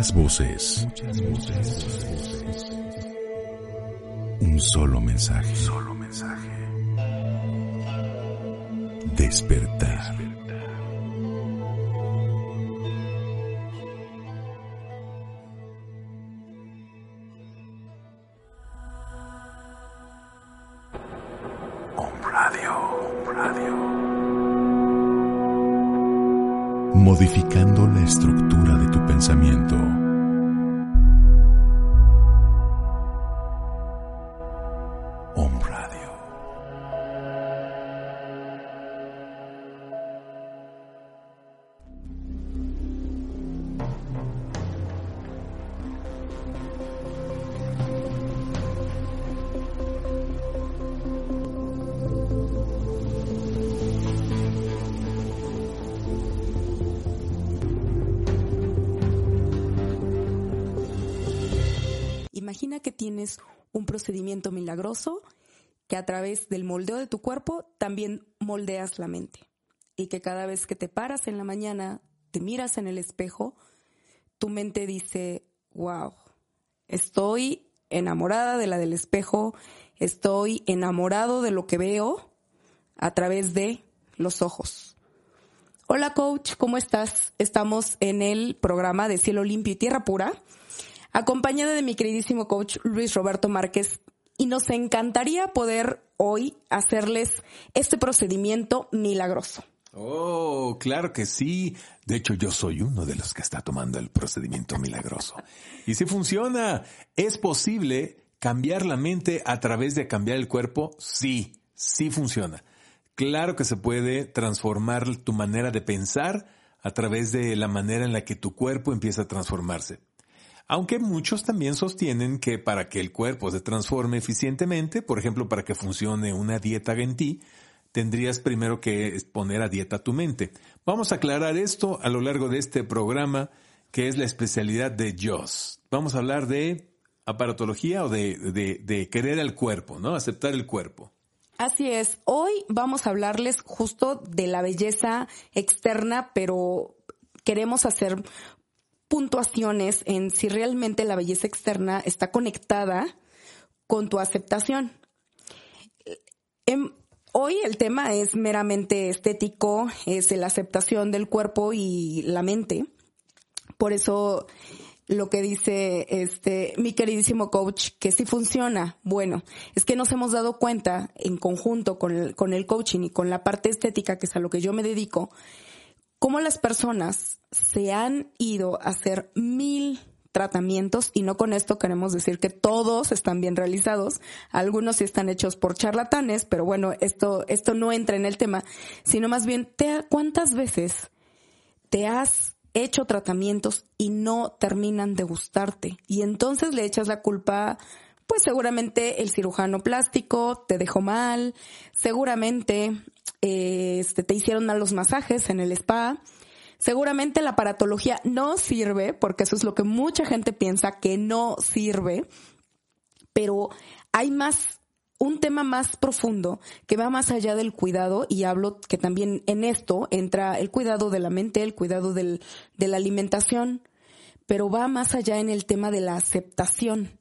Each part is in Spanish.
Muchas voces. Un solo mensaje. Solo mensaje. Despertar. Modificando la estructura de tu pensamiento. Milagroso que a través del moldeo de tu cuerpo también moldeas la mente. Y que cada vez que te paras en la mañana, te miras en el espejo, tu mente dice, wow, estoy enamorada de la del espejo, estoy enamorado de lo que veo a través de los ojos. Hola coach, ¿cómo estás? Estamos en el programa de Cielo Limpio y Tierra Pura acompañada de mi queridísimo coach Luis Roberto Márquez. Y nos encantaría poder hoy hacerles este procedimiento milagroso. Oh, claro que sí. De hecho, yo soy uno de los que está tomando el procedimiento milagroso. Y si funciona, ¿es posible cambiar la mente a través de cambiar el cuerpo? Sí, sí funciona. Claro que se puede transformar tu manera de pensar a través de la manera en la que tu cuerpo empieza a transformarse. Aunque muchos también sostienen que para que el cuerpo se transforme eficientemente, por ejemplo, para que funcione una dieta en ti, tendrías primero que poner a dieta tu mente. Vamos a aclarar esto a lo largo de este programa, que es la especialidad de Joss. Vamos a hablar de aparatología o de, de, de querer al cuerpo, ¿no? Aceptar el cuerpo. Así es. Hoy vamos a hablarles justo de la belleza externa, pero queremos hacer puntuaciones en si realmente la belleza externa está conectada con tu aceptación. Hoy el tema es meramente estético, es la aceptación del cuerpo y la mente. Por eso lo que dice este mi queridísimo coach que sí funciona. Bueno, es que nos hemos dado cuenta en conjunto con el, con el coaching y con la parte estética, que es a lo que yo me dedico, cómo las personas se han ido a hacer mil tratamientos y no con esto queremos decir que todos están bien realizados, algunos sí están hechos por charlatanes, pero bueno, esto esto no entra en el tema, sino más bien te, cuántas veces te has hecho tratamientos y no terminan de gustarte. Y entonces le echas la culpa, pues seguramente el cirujano plástico te dejó mal, seguramente este, te hicieron mal los masajes en el spa, seguramente la aparatología no sirve, porque eso es lo que mucha gente piensa que no sirve, pero hay más un tema más profundo que va más allá del cuidado y hablo que también en esto entra el cuidado de la mente, el cuidado del, de la alimentación, pero va más allá en el tema de la aceptación.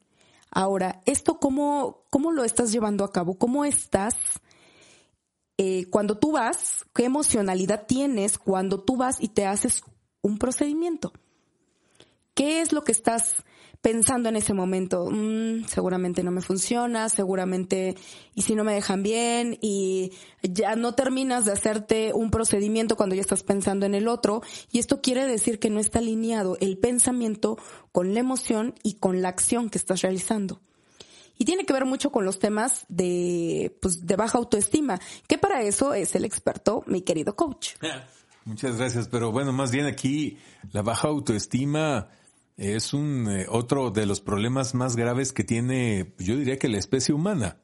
Ahora, ¿esto cómo, cómo lo estás llevando a cabo? ¿Cómo estás eh, cuando tú vas? ¿Qué emocionalidad tienes cuando tú vas y te haces un procedimiento? ¿Qué es lo que estás pensando en ese momento, mm, seguramente no me funciona, seguramente, y si no me dejan bien, y ya no terminas de hacerte un procedimiento cuando ya estás pensando en el otro, y esto quiere decir que no está alineado el pensamiento con la emoción y con la acción que estás realizando. Y tiene que ver mucho con los temas de, pues, de baja autoestima, que para eso es el experto, mi querido coach. Muchas gracias, pero bueno, más bien aquí la baja autoestima es un eh, otro de los problemas más graves que tiene, yo diría que la especie humana.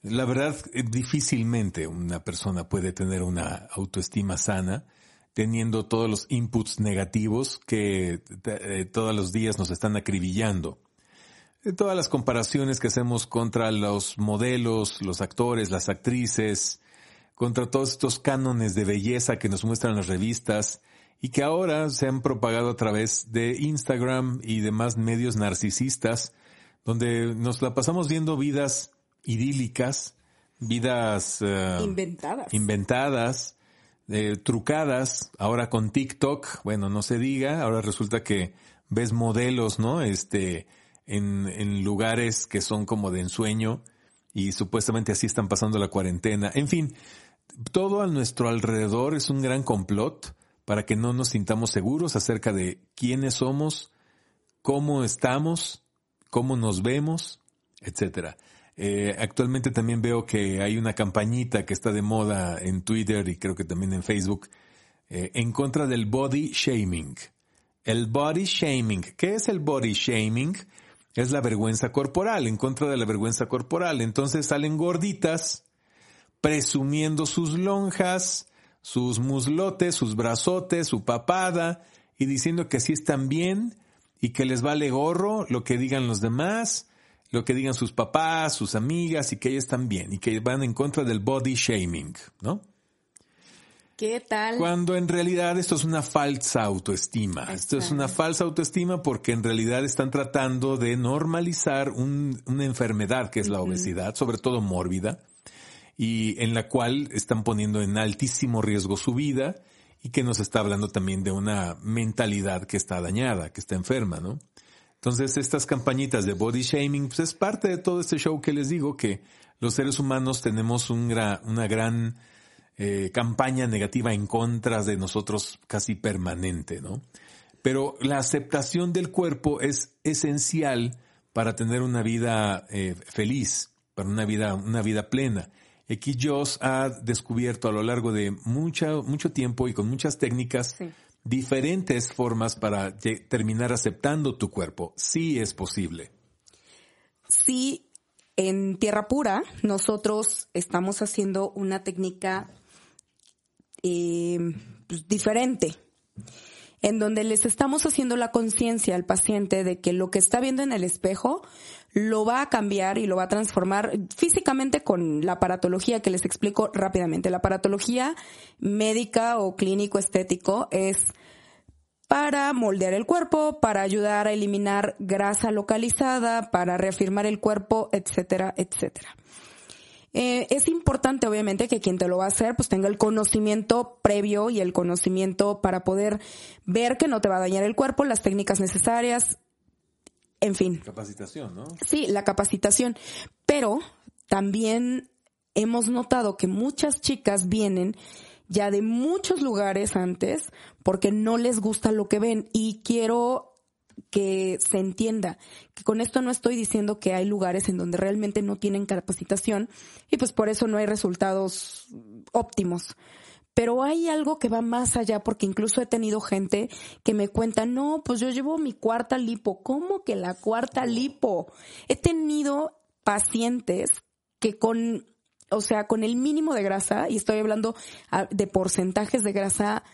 La verdad, eh, difícilmente una persona puede tener una autoestima sana teniendo todos los inputs negativos que eh, todos los días nos están acribillando. Todas las comparaciones que hacemos contra los modelos, los actores, las actrices, contra todos estos cánones de belleza que nos muestran las revistas, y que ahora se han propagado a través de Instagram y demás medios narcisistas, donde nos la pasamos viendo vidas idílicas, vidas eh, inventadas, inventadas eh, trucadas, ahora con TikTok, bueno, no se diga, ahora resulta que ves modelos, ¿no? Este, en, lugares que son como de ensueño y supuestamente así están pasando la cuarentena. En fin, todo a nuestro alrededor es un gran complot para que no nos sintamos seguros acerca de quiénes somos, cómo estamos, cómo nos vemos, etcétera. Eh, actualmente también veo que hay una campañita que está de moda en Twitter y creo que también en Facebook eh, en contra del body shaming. El body shaming. ¿Qué es el body shaming? Es la vergüenza corporal, en contra de la vergüenza corporal. Entonces salen gorditas presumiendo sus lonjas, sus muslotes, sus brazotes, su papada, y diciendo que así están bien y que les vale gorro lo que digan los demás, lo que digan sus papás, sus amigas y que ellas están bien y que van en contra del body shaming, ¿no? ¿Qué tal? Cuando en realidad esto es una falsa autoestima. Esto es una falsa autoestima porque en realidad están tratando de normalizar una enfermedad que es la obesidad, sobre todo mórbida, y en la cual están poniendo en altísimo riesgo su vida y que nos está hablando también de una mentalidad que está dañada, que está enferma, ¿no? Entonces estas campañitas de body shaming pues es parte de todo este show que les digo que los seres humanos tenemos una gran eh, campaña negativa en contra de nosotros casi permanente, ¿no? Pero la aceptación del cuerpo es esencial para tener una vida eh, feliz, para una vida, una vida plena. Aquí Joss ha descubierto a lo largo de mucho, mucho tiempo y con muchas técnicas diferentes formas para terminar aceptando tu cuerpo. Sí es posible. Sí, en Tierra Pura nosotros estamos haciendo una técnica eh, pues, diferente en donde les estamos haciendo la conciencia al paciente de que lo que está viendo en el espejo lo va a cambiar y lo va a transformar físicamente con la aparatología que les explico rápidamente. La aparatología médica o clínico estético es para moldear el cuerpo, para ayudar a eliminar grasa localizada, para reafirmar el cuerpo, etcétera, etcétera. Eh, es importante, obviamente, que quien te lo va a hacer, pues tenga el conocimiento previo y el conocimiento para poder ver que no te va a dañar el cuerpo, las técnicas necesarias, en fin. Capacitación, ¿no? Sí, la capacitación. Pero también hemos notado que muchas chicas vienen ya de muchos lugares antes porque no les gusta lo que ven y quiero que se entienda que con esto no estoy diciendo que hay lugares en donde realmente no tienen capacitación y pues por eso no hay resultados óptimos. Pero hay algo que va más allá, porque incluso he tenido gente que me cuenta, no, pues yo llevo mi cuarta lipo. ¿Cómo que la cuarta lipo? He tenido pacientes que con, o sea, con el mínimo de grasa, y estoy hablando ah, de porcentajes de grasa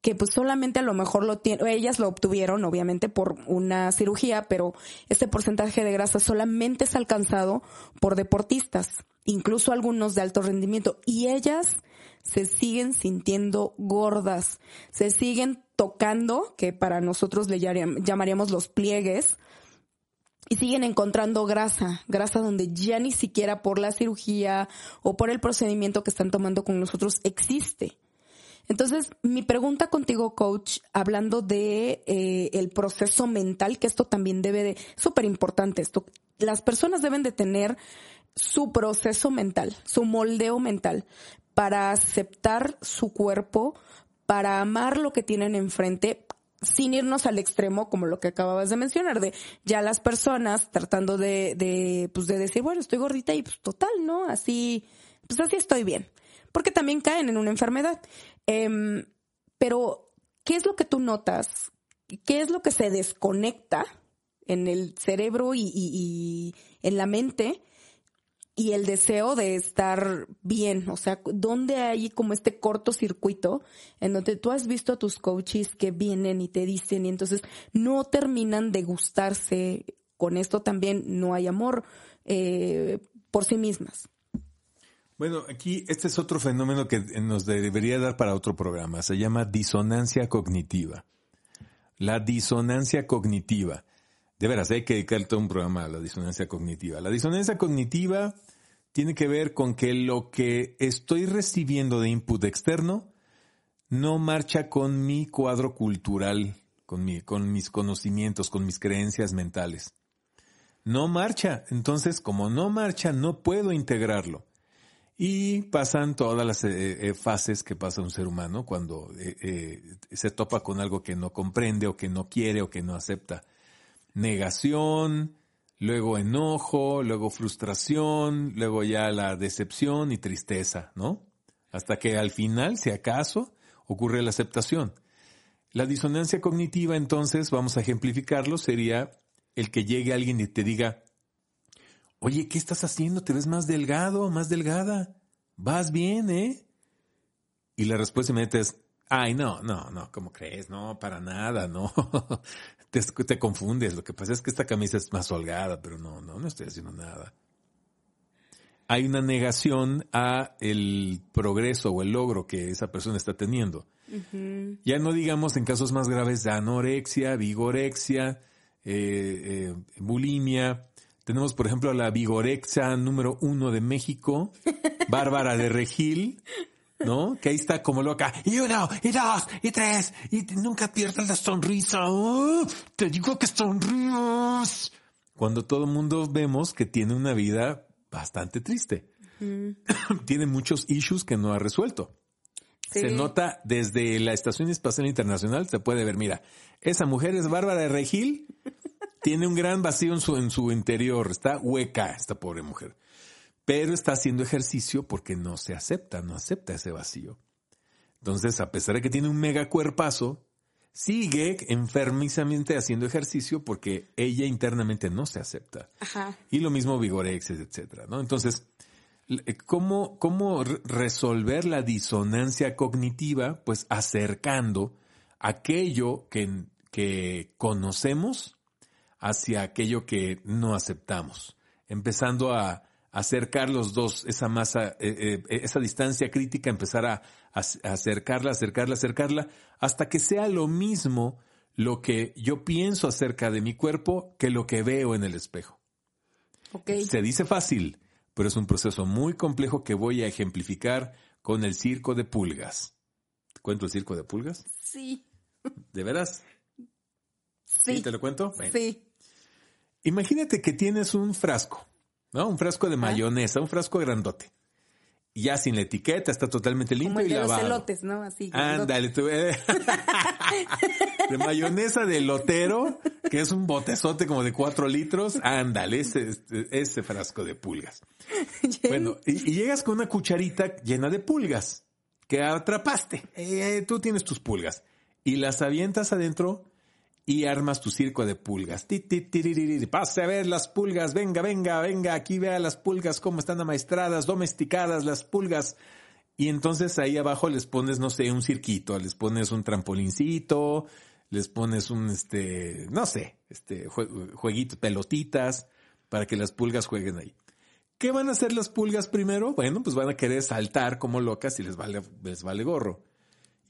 que pues solamente a lo mejor lo tienen, ellas lo obtuvieron obviamente por una cirugía, pero este porcentaje de grasa solamente es alcanzado por deportistas, incluso algunos de alto rendimiento, y ellas se siguen sintiendo gordas, se siguen tocando, que para nosotros le llamaríamos los pliegues, y siguen encontrando grasa, grasa donde ya ni siquiera por la cirugía o por el procedimiento que están tomando con nosotros existe. Entonces, mi pregunta contigo, coach, hablando de eh, el proceso mental, que esto también debe de, súper importante esto, las personas deben de tener su proceso mental, su moldeo mental, para aceptar su cuerpo, para amar lo que tienen enfrente, sin irnos al extremo como lo que acababas de mencionar, de ya las personas tratando de, de, pues de decir, bueno, estoy gordita y pues total, ¿no? Así, pues así estoy bien. Porque también caen en una enfermedad. Em, pero, ¿qué es lo que tú notas? ¿Qué es lo que se desconecta en el cerebro y, en la mente y el deseo de estar bien, o sea, ¿dónde hay como este cortocircuito en donde tú has visto a tus coaches que vienen y te dicen y entonces no terminan de gustarse con esto también no hay amor eh, por sí mismas? Bueno, aquí este es otro fenómeno que nos debería dar para otro programa. Se llama disonancia cognitiva. La disonancia cognitiva de veras, hay que dedicar todo un programa a la disonancia cognitiva. La disonancia cognitiva tiene que ver con que lo que estoy recibiendo de input externo no marcha con mi cuadro cultural, con, con mis conocimientos, con mis creencias mentales. No marcha. Entonces, como no marcha, no puedo integrarlo. Y pasan todas las eh, eh, fases que pasa un ser humano cuando eh, se topa con algo que no comprende o que no quiere o que no acepta negación, luego enojo, luego frustración, luego ya la decepción y tristeza, ¿no? Hasta que al final, si acaso, ocurre la aceptación. La disonancia cognitiva, entonces, vamos a ejemplificarlo, sería el que llegue alguien y te diga, oye, ¿qué estás haciendo? ¿Te ves más delgado, más delgada? Vas bien, ¿eh? Y la respuesta inmediata es, ay, no, no, no, ¿cómo crees? No, para nada, no. te, confundes. Lo que pasa es que esta camisa es más holgada, pero no, no, no estoy haciendo nada. Hay una negación a el progreso o el logro que esa persona está teniendo. Ya no digamos en casos más graves de anorexia, vigorexia, eh, eh, bulimia. Tenemos, por ejemplo, a la vigorexia número uno de México, Bárbara de Regil, ¿no? Que ahí está como loca. Y uno, y dos, y tres, y nunca pierdas la sonrisa. te digo que sonríes. Cuando todo el mundo vemos que tiene una vida bastante triste. tiene muchos issues que no ha resuelto. Se nota desde la Estación Espacial Internacional, se puede ver, mira, esa mujer es Bárbara de Regil, tiene un gran vacío en su, en su interior, está hueca esta pobre mujer pero está haciendo ejercicio porque no se acepta, no acepta ese vacío. Entonces, a pesar de que tiene un mega cuerpazo, sigue enfermizamente haciendo ejercicio porque ella internamente no se acepta. Y lo mismo Vigorex, etcétera, ¿no? Entonces, eh, ¿cómo, ¿cómo resolver la disonancia cognitiva? Pues acercando aquello que, que conocemos hacia aquello que no aceptamos. Empezando a, acercar los dos, esa masa, eh, eh, esa distancia crítica, empezar a, acercarla, acercarla, acercarla, hasta que sea lo mismo lo que yo pienso acerca de mi cuerpo que lo que veo en el espejo. Se dice fácil, pero es un proceso muy complejo que voy a ejemplificar con el circo de pulgas. ¿Te cuento el circo de pulgas? Sí. ¿De veras? Sí. ¿Te lo cuento? Sí. Imagínate que tienes un frasco ¿no? Un frasco de mayonesa, un frasco grandote. Ya sin la etiqueta, está totalmente limpio Como el y de lavado. Los elotes, ¿no? Así. Ándale, tú, eh. de mayonesa de lotero, que es un botezote como de cuatro litros. Ándale, ese, ese frasco de pulgas. bueno, y, y, llegas con una cucharita llena de pulgas. que atrapaste. Eh, tú tienes tus pulgas y las avientas adentro y armas tu circo de pulgas. Pase a ver las pulgas, venga, venga, venga, aquí vea las pulgas cómo están amaestradas, domesticadas las pulgas. Y entonces ahí abajo les pones, no sé, un cirquito, les pones un trampolincito, les pones un, este, no sé, este, jueguito, pelotitas, para que las pulgas jueguen ahí. ¿Qué van a hacer las pulgas primero? Bueno, pues van a querer saltar como locas y les vale, les vale gorro.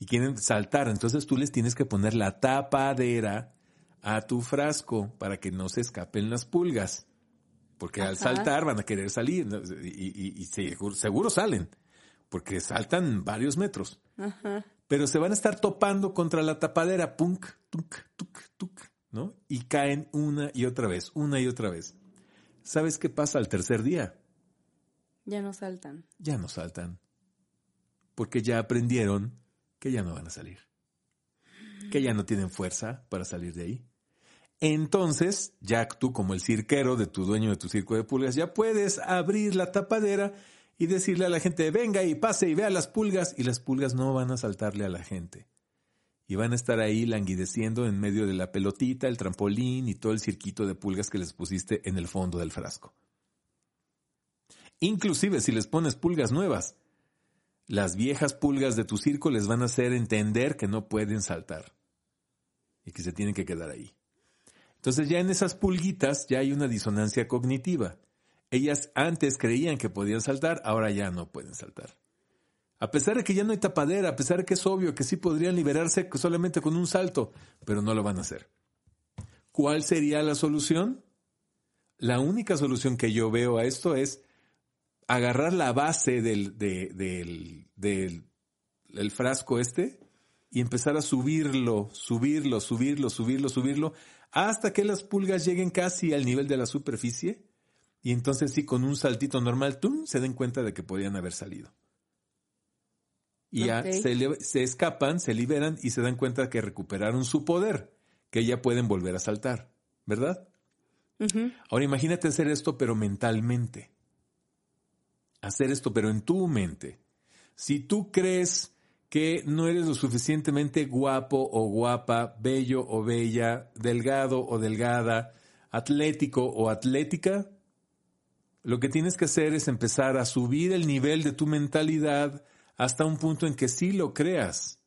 Y quieren saltar, entonces tú les tienes que poner la tapadera a tu frasco para que no se escapen las pulgas. Porque al saltar van a querer salir y, seguro salen porque saltan varios metros. Pero se van a estar topando contra la tapadera, punk, tuk, tuk, tuk, ¿no? Y caen una y otra vez, una y otra vez. ¿Sabes qué pasa al tercer día? Ya no saltan. Ya no saltan. Porque ya aprendieron que ya no van a salir. Que ya no tienen fuerza para salir de ahí. Entonces, ya tú como el cirquero de tu dueño de tu circo de pulgas, ya puedes abrir la tapadera y decirle a la gente, venga y pase y vea las pulgas, y las pulgas no van a saltarle a la gente. Y van a estar ahí languideciendo en medio de la pelotita, el trampolín y todo el cirquito de pulgas que les pusiste en el fondo del frasco. Inclusive si les pones pulgas nuevas, las viejas pulgas de tu circo les van a hacer entender que no pueden saltar y que se tienen que quedar ahí. Entonces ya en esas pulguitas ya hay una disonancia cognitiva. Ellas antes creían que podían saltar, ahora ya no pueden saltar. A pesar de que ya no hay tapadera, a pesar de que es obvio que sí podrían liberarse solamente con un salto, pero no lo van a hacer. ¿Cuál sería la solución? La única solución que yo veo a esto es agarrar la base del, del, del frasco este y empezar a subirlo, subirlo, subirlo, subirlo, subirlo, hasta que las pulgas lleguen casi al nivel de la superficie y entonces sí, con un saltito normal, ¡tum! se den cuenta de que podían haber salido. Y ya se, escapan, se liberan y se dan cuenta que recuperaron su poder, que ya pueden volver a saltar, ¿verdad? Ahora imagínate hacer esto pero mentalmente. Hacer esto pero en tu mente. Si tú crees que no eres lo suficientemente guapo o guapa, bello o bella, delgado o delgada, atlético o atlética, lo que tienes que hacer es empezar a subir el nivel de tu mentalidad hasta un punto en que sí lo creas.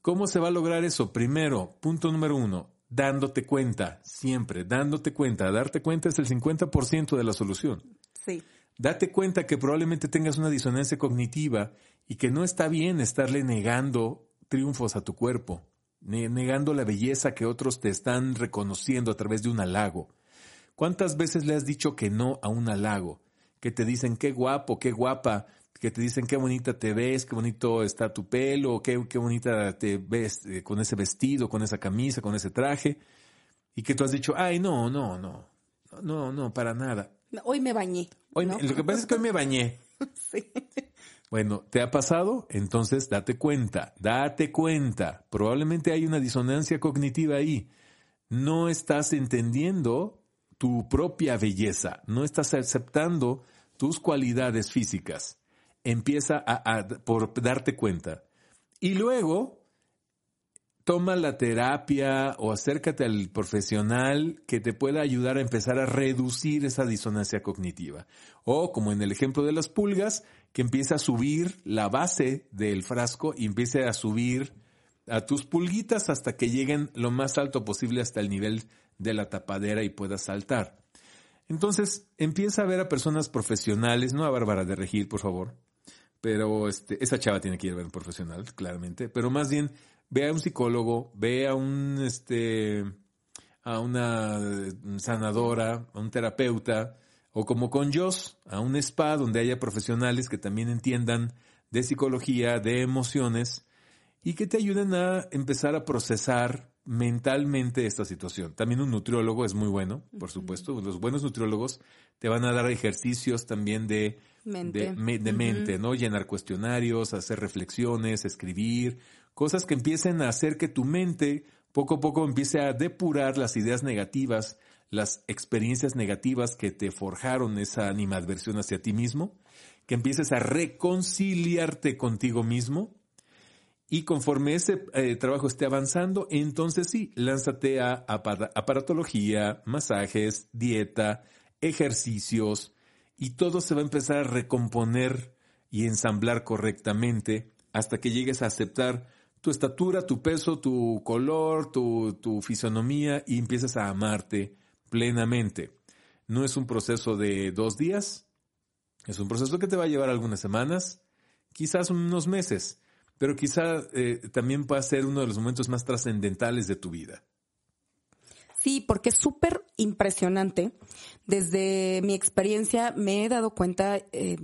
¿Cómo se va a lograr eso? Primero, punto número uno, dándote cuenta, siempre, dándote cuenta. Darte cuenta es el 50% de la solución. Sí. Date cuenta que probablemente tengas una disonancia cognitiva y que no está bien estarle negando triunfos a tu cuerpo, negando la belleza que otros te están reconociendo a través de un halago. ¿Cuántas veces le has dicho que no a un halago? Que te dicen qué guapo, qué guapa, que te dicen qué bonita te ves, qué bonito está tu pelo, qué, qué bonita te ves eh, con ese vestido, con esa camisa, con ese traje. Y que tú has dicho, ay, no, no, no, no, no, para nada. Hoy me bañé. Hoy Lo que pasa es que hoy me bañé. sí. Bueno, ¿te ha pasado? Entonces date cuenta, date cuenta. Probablemente hay una disonancia cognitiva ahí. No estás entendiendo tu propia belleza, no estás aceptando tus cualidades físicas. Empieza a, por darte cuenta. Y luego toma la terapia o acércate al profesional que te pueda ayudar a empezar a reducir esa disonancia cognitiva. O como en el ejemplo de las pulgas, que empiece a subir la base del frasco y empiece a subir a tus pulguitas hasta que lleguen lo más alto posible hasta el nivel de la tapadera y puedas saltar. Entonces, empieza a ver a personas profesionales, no a Bárbara de Regir, por favor, pero este, esa chava tiene que ir a ver un profesional, claramente, pero más bien ve a un psicólogo, ve a un, este, a una sanadora, a un terapeuta, o como con Joss, a un spa donde haya profesionales que también entiendan de psicología, de emociones, y que te ayuden a empezar a procesar mentalmente esta situación. También un nutriólogo es muy bueno, por supuesto. Los buenos nutriólogos te van a dar ejercicios también de mente, de, mente ¿no? Llenar cuestionarios, hacer reflexiones, escribir, cosas que empiecen a hacer que tu mente poco a poco empiece a depurar las ideas negativas, las experiencias negativas que te forjaron esa animadversión hacia ti mismo, que empieces a reconciliarte contigo mismo y conforme ese eh, trabajo esté avanzando, entonces sí, lánzate a aparatología, masajes, dieta, ejercicios y todo se va a empezar a recomponer y ensamblar correctamente hasta que llegues a aceptar tu estatura, tu peso, tu color, tu, fisonomía y empiezas a amarte plenamente. No es un proceso de dos días, es un proceso que te va a llevar algunas semanas, quizás unos meses, pero quizá eh, también va a ser uno de los momentos más trascendentales de tu vida. Sí, porque es súper impresionante. Desde mi experiencia me he dado cuenta, eh,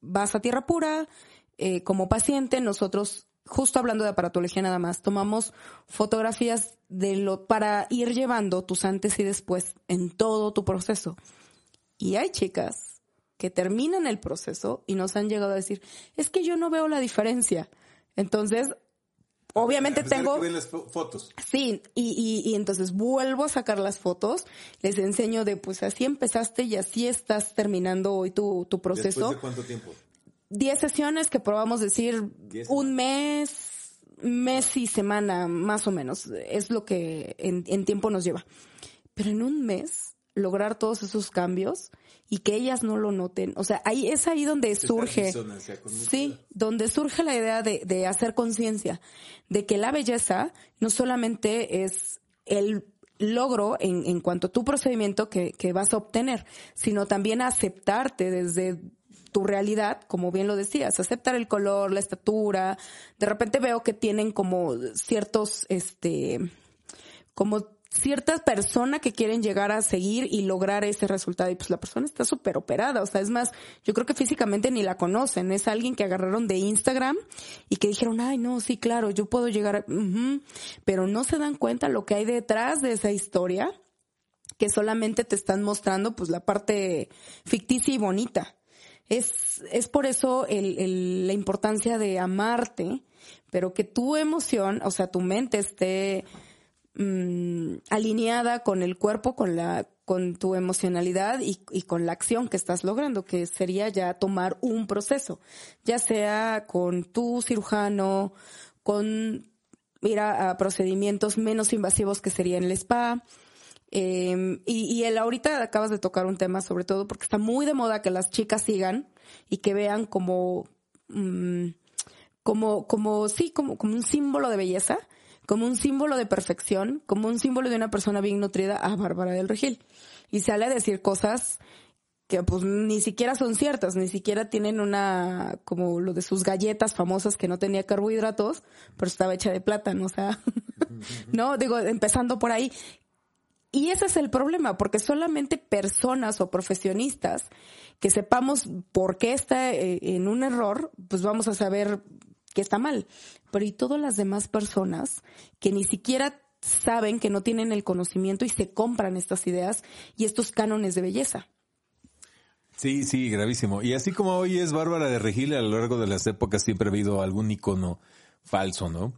vas a tierra pura, eh, como paciente, nosotros justo hablando de aparatología nada más, tomamos fotografías de lo para ir llevando tus antes y después en todo tu proceso. Y hay chicas que terminan el proceso y nos han llegado a decir, es que yo no veo la diferencia. Entonces, obviamente tengo... las fotos. Sí, y, y, y, entonces vuelvo a sacar las fotos, les enseño de, pues así empezaste y así estás terminando hoy tu, tu proceso. ¿Después de cuánto tiempo? 10 sesiones que probamos decir un mes, mes y semana, más o menos. Es lo que en, en, tiempo nos lleva. Pero en un mes, lograr todos esos cambios y que ellas no lo noten. O sea, ahí es ahí donde surge. Sí, donde surge la idea de, de hacer conciencia de que la belleza no solamente es el logro en, en cuanto a tu procedimiento que, que vas a obtener, sino también aceptarte desde tu realidad, como bien lo decías, aceptar el color, la estatura. De repente veo que tienen como ciertos, este, como cierta persona que quieren llegar a seguir y lograr ese resultado. Y pues la persona está súper operada. O sea, es más, yo creo que físicamente ni la conocen. Es alguien que agarraron de Instagram y que dijeron, ay, no, sí, claro, yo puedo llegar, a... pero no se dan cuenta lo que hay detrás de esa historia que solamente te están mostrando pues la parte ficticia y bonita. Es, es por eso el, el, la importancia de amarte, pero que tu emoción, o sea, tu mente esté mmm, alineada con el cuerpo, con la, con tu emocionalidad y, y, con la acción que estás logrando, que sería ya tomar un proceso, ya sea con tu cirujano, con ir a, procedimientos menos invasivos que sería en el spa, eh, y, y el ahorita acabas de tocar un tema sobre todo porque está muy de moda que las chicas sigan y que vean como, mmm, como, como, sí, como, como un símbolo de belleza, como un símbolo de perfección, como un símbolo de una persona bien nutrida a Bárbara del Regil. Y sale a decir cosas que pues ni siquiera son ciertas, ni siquiera tienen una, como lo de sus galletas famosas que no tenía carbohidratos, pero estaba hecha de plátano, o sea, no, digo, empezando por ahí, y ese es el problema, porque solamente personas o profesionistas que sepamos por qué está eh, en un error, pues vamos a saber que está mal. Pero y todas las demás personas que ni siquiera saben que no tienen el conocimiento y se compran estas ideas y estos cánones de belleza. Sí, sí, gravísimo. Y así como hoy es Bárbara de Regil, a lo largo de las épocas siempre ha habido algún icono falso, ¿no?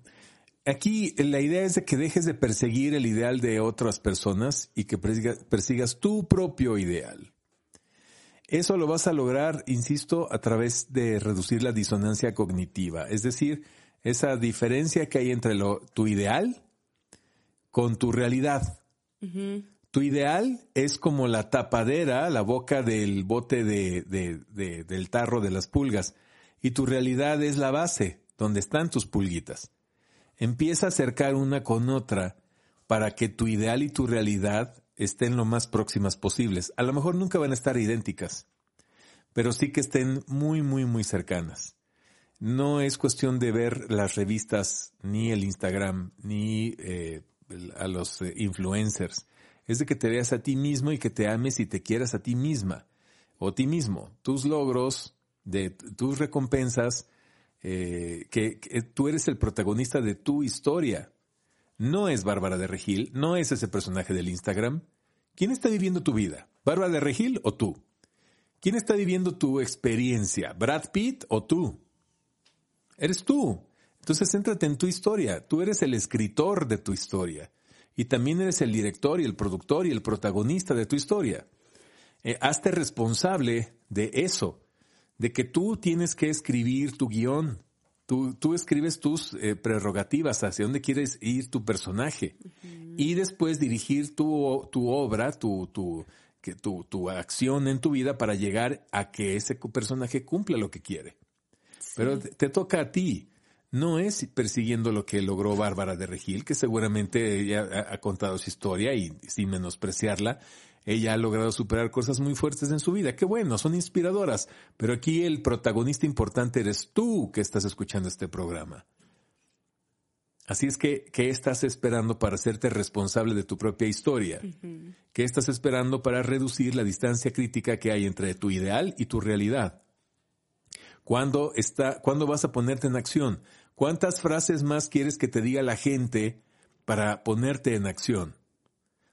Aquí la idea es de que dejes de perseguir el ideal de otras personas y que persigas, tu propio ideal. Eso lo vas a lograr, insisto, a través de reducir la disonancia cognitiva, es decir, esa diferencia que hay entre lo, tu ideal con tu realidad. Tu ideal es como la tapadera, la boca del bote de, de, de, del tarro de las pulgas, y tu realidad es la base, donde están tus pulguitas. Empieza a acercar una con otra para que tu ideal y tu realidad estén lo más próximas posibles. A lo mejor nunca van a estar idénticas, pero sí que estén muy, muy, muy cercanas. No es cuestión de ver las revistas, ni el Instagram, ni eh, a los eh, influencers. Es de que te veas a ti mismo y que te ames y te quieras a ti misma o ti mismo. Tus logros, tus recompensas, eh, que, tú eres el protagonista de tu historia. No es Bárbara de Regil, no es ese personaje del Instagram. ¿Quién está viviendo tu vida? ¿Bárbara de Regil o tú? ¿Quién está viviendo tu experiencia? ¿Brad Pitt o tú? Eres tú. Entonces céntrate en tu historia. Tú eres el escritor de tu historia. Y también eres el director y el productor y el protagonista de tu historia. Eh, hazte responsable de eso de que tú tienes que escribir tu guion. Tú, tú escribes tus eh, prerrogativas, hacia dónde quieres ir tu personaje. Y después dirigir tu, tu obra, tu, tu, que tu, tu acción en tu vida para llegar a que ese personaje cumpla lo que quiere. Pero te, te toca a ti. No es persiguiendo lo que logró Bárbara de Regil, que seguramente ella ha, ha contado su historia y sin menospreciarla, ella ha logrado superar cosas muy fuertes en su vida. Qué bueno, son inspiradoras. Pero aquí el protagonista importante eres tú que estás escuchando este programa. Así es que, ¿qué estás esperando para hacerte responsable de tu propia historia? ¿Qué estás esperando para reducir la distancia crítica que hay entre tu ideal y tu realidad? ¿Cuándo, está, ¿Cuándo vas a ponerte en acción? ¿Cuántas frases más quieres que te diga la gente para ponerte en acción?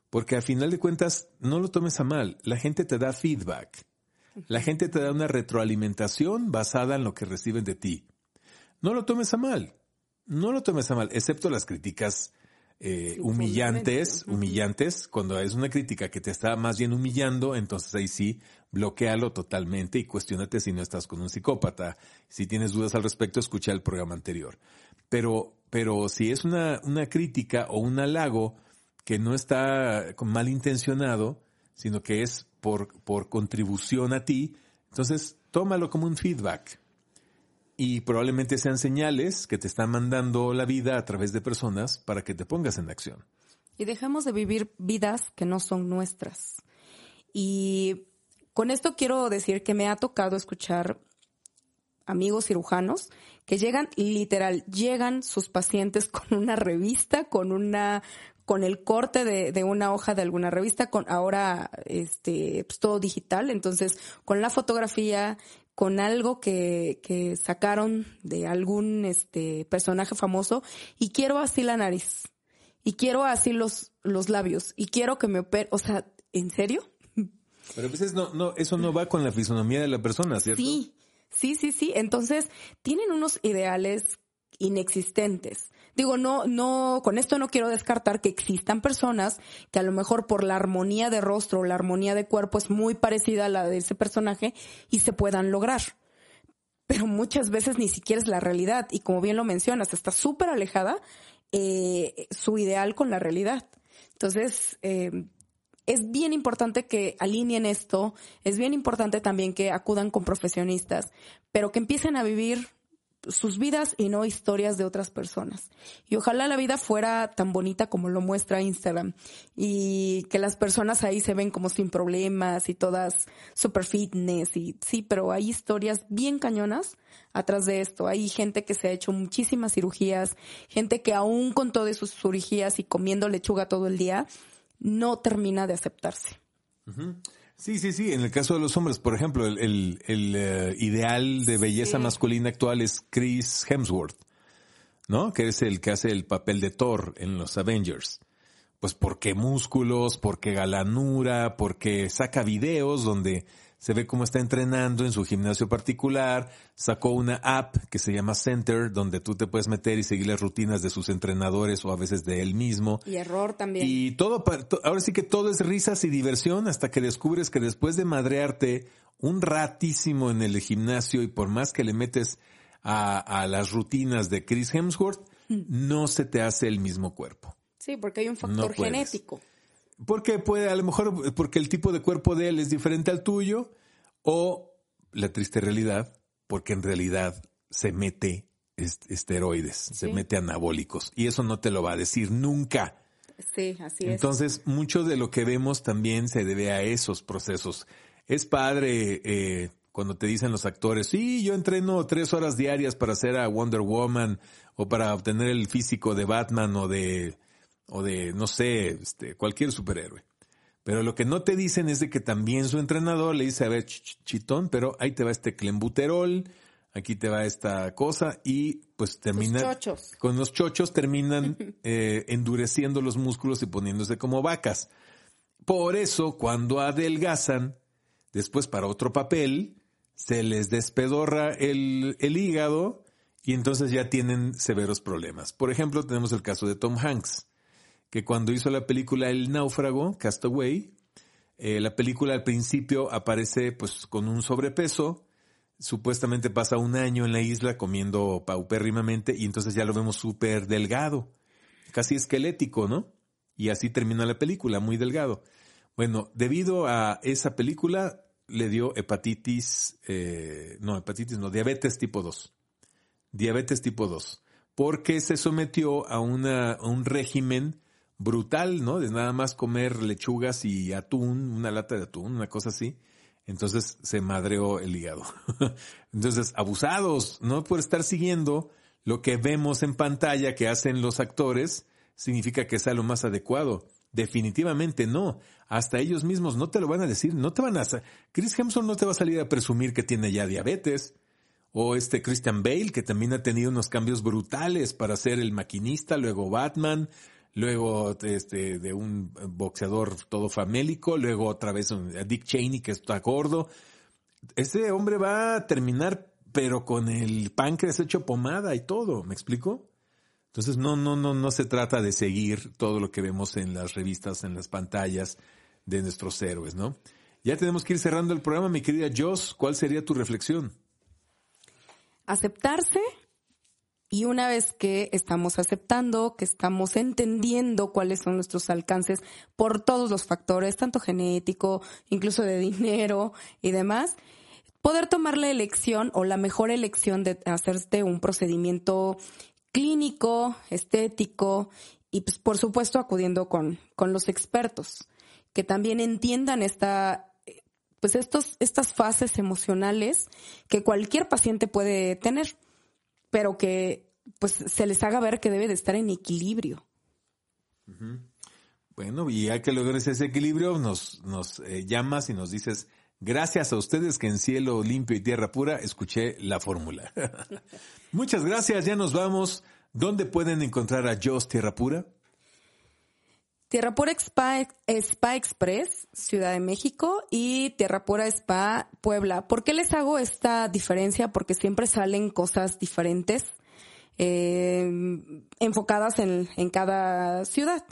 Porque al final de cuentas, no lo tomes a mal, la gente te da feedback. La gente te da una retroalimentación basada en lo que reciben de ti. No lo tomes a mal, no lo tomes a mal, excepto las críticas eh, humillantes, humillantes. Cuando es una crítica que te está más bien humillando, entonces ahí sí, bloquealo totalmente y cuestionate si no estás con un psicópata. Si tienes dudas al respecto, escucha el programa anterior. Pero, pero si es una, una crítica o un halago que no está malintencionado, sino que es por, por contribución a ti, entonces tómalo como un feedback. Y probablemente sean señales que te están mandando la vida a través de personas para que te pongas en acción. Y dejemos de vivir vidas que no son nuestras. Y con esto quiero decir que me ha tocado escuchar amigos cirujanos que llegan, literal, llegan sus pacientes con una revista, con una, con el corte de, de una hoja de alguna revista, con ahora este, pues todo digital, entonces con la fotografía, con algo que, que sacaron de algún este personaje famoso, y quiero así la nariz, y quiero así los, los labios, y quiero que me opere, o sea, ¿en serio? Pero a veces no, no, eso no va con la fisonomía de la persona, ¿cierto? Sí, sí, sí, sí. Entonces, tienen unos ideales inexistentes. Digo, no, no, con esto no quiero descartar que existan personas que a lo mejor por la armonía de rostro o la armonía de cuerpo es muy parecida a la de ese personaje y se puedan lograr. Pero muchas veces ni siquiera es la realidad y como bien lo mencionas, está súper alejada eh, su ideal con la realidad. Entonces, eh, es bien importante que alineen esto, es bien importante también que acudan con profesionistas, pero que empiecen a vivir sus vidas y no historias de otras personas. Y ojalá la vida fuera tan bonita como lo muestra Instagram y que las personas ahí se ven como sin problemas y todas super fitness y sí, pero hay historias bien cañonas atrás de esto. Hay gente que se ha hecho muchísimas cirugías, gente que aún con todas sus cirugías y comiendo lechuga todo el día, no termina de aceptarse. Sí, sí, sí. En el caso de los hombres, por ejemplo, el, el, el, eh, ideal de belleza Sí. masculina actual es Chris Hemsworth, ¿no? Que es el que hace el papel de Thor en los Avengers. Pues porque músculos, porque galanura, porque saca videos donde se ve cómo está entrenando en su gimnasio particular, sacó una app que se llama Center, donde tú te puedes meter y seguir las rutinas de sus entrenadores o a veces de él mismo. Y error también. Y todo, ahora sí que todo es risas y diversión hasta que descubres que después de madrearte un ratísimo en el gimnasio y por más que le metes a, a las rutinas de Chris Hemsworth, no se te hace el mismo cuerpo. Sí, porque hay un No factor puedes. Porque puede, a lo mejor porque el tipo de cuerpo de él es diferente al tuyo o la triste realidad, porque en realidad se mete est- esteroides, se mete anabólicos y eso no te lo va a decir nunca. Sí, así es. Entonces, mucho de lo que vemos también se debe a esos procesos. Es padre eh, cuando te dicen los actores, sí, yo entreno tres horas diarias para hacer a Wonder Woman o para obtener el físico de Batman o de, o de, no sé, este, cualquier superhéroe. Pero lo que no te dicen es de que también su entrenador le dice, a ver, ch- ch- chitón, pero ahí te va este clembuterol, aquí te va esta cosa y pues termina chochos. con los chochos terminan eh, endureciendo los músculos y poniéndose como vacas. Por eso, cuando adelgazan, después para otro papel, se les despedorra el, el hígado y entonces ya tienen severos problemas. Por ejemplo, tenemos el caso de Tom Hanks, que cuando hizo la película El náufrago, Castaway, eh, la película al principio aparece pues con un sobrepeso, supuestamente pasa un año en la isla comiendo paupérrimamente y entonces ya lo vemos súper delgado, casi esquelético, ¿no? Y así termina la película, muy delgado. Bueno, debido a esa película le dio hepatitis, eh, no, hepatitis no, diabetes tipo 2. Diabetes tipo 2. Porque se sometió a, una, a un régimen brutal, ¿no? De nada más comer lechugas y atún, una lata de atún, una cosa así. Entonces se madreó el hígado. Entonces, abusados, no por estar siguiendo lo que vemos en pantalla que hacen los actores, significa que sea lo más adecuado. Definitivamente no. Hasta ellos mismos no te lo van a decir, no te van a... Chris Hemsworth no te va a salir a presumir que tiene ya diabetes. O este Christian Bale, que también ha tenido unos cambios brutales para ser el maquinista, luego Batman, luego este, de un boxeador todo famélico, luego otra vez a Dick Cheney que está gordo. Ese hombre va a terminar pero con el páncreas hecho pomada y todo, ¿me explico? Entonces no, no, no, no se trata de seguir todo lo que vemos en las revistas, en las pantallas de nuestros héroes, ¿no? Ya tenemos que ir cerrando el programa, mi querida Joss, ¿cuál sería tu reflexión? Aceptarse y una vez que estamos aceptando, que estamos entendiendo cuáles son nuestros alcances por todos los factores, tanto genético, incluso de dinero y demás, poder tomar la elección o la mejor elección de hacerte un procedimiento clínico, estético y pues, por supuesto acudiendo con, con los expertos que también entiendan esta pues estos, estas fases emocionales que cualquier paciente puede tener pero que pues se les haga ver que debe de estar en equilibrio. Bueno, y ya que logres ese equilibrio, nos, nos eh, llamas y nos dices, gracias a ustedes que en cielo limpio y tierra pura escuché la fórmula. Muchas gracias, ya nos vamos. ¿Dónde pueden encontrar a Joss Tierra Pura? Tierra Pura Spa, Spa Express, Ciudad de México, y Tierra Pura Spa Puebla. ¿Por qué les hago esta diferencia? Porque siempre salen cosas diferentes, eh, enfocadas en, en cada ciudad.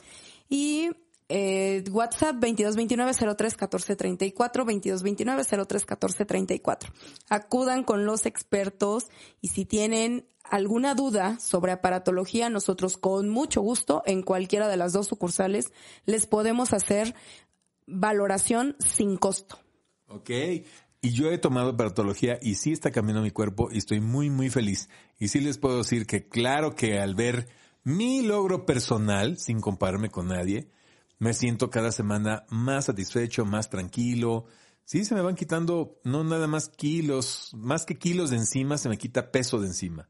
Y eh, WhatsApp 2229-03-1434, 2229-03-1434. Acudan con los expertos y si tienen alguna duda sobre aparatología, nosotros con mucho gusto en cualquiera de las dos sucursales les podemos hacer valoración sin costo. Ok. Y yo he tomado aparatología y sí está cambiando mi cuerpo y estoy muy, muy feliz. Y sí les puedo decir que claro que al ver mi logro personal, sin compararme con nadie, me siento cada semana más satisfecho, más tranquilo. Sí, se me van quitando no nada más kilos, más que kilos de encima, se me quita peso de encima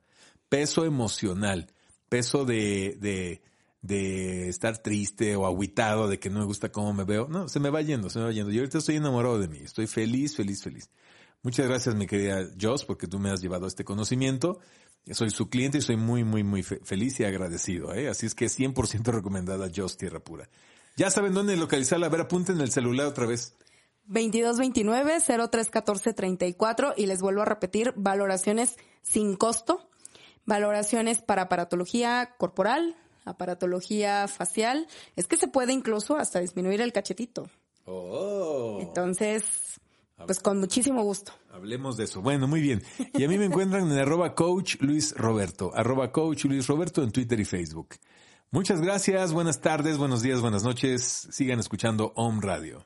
peso emocional, peso de, de, de estar triste o aguitado de que no me gusta cómo me veo. No, se me va yendo, se me va yendo. Yo ahorita estoy enamorado de mí, estoy feliz, feliz, feliz. Muchas gracias, mi querida Joss, porque tú me has llevado este conocimiento. Soy su cliente y soy muy, muy, muy feliz y agradecido. ¿eh? Así es que 100% recomendada Joss Tierra Pura. Ya saben dónde localizarla. A ver, apunten el celular otra vez. 2229-031434 y les vuelvo a repetir, valoraciones sin costo valoraciones para aparatología corporal, aparatología facial. Es que se puede incluso hasta disminuir el cachetito. Oh. Entonces, pues con muchísimo gusto. Hablemos de eso. Bueno, muy bien. Y a mí me encuentran en arroba coach Luis Roberto, arroba coach Luis Roberto en Twitter y Facebook. Muchas gracias, buenas tardes, buenos días, buenas noches. Sigan escuchando Home Radio.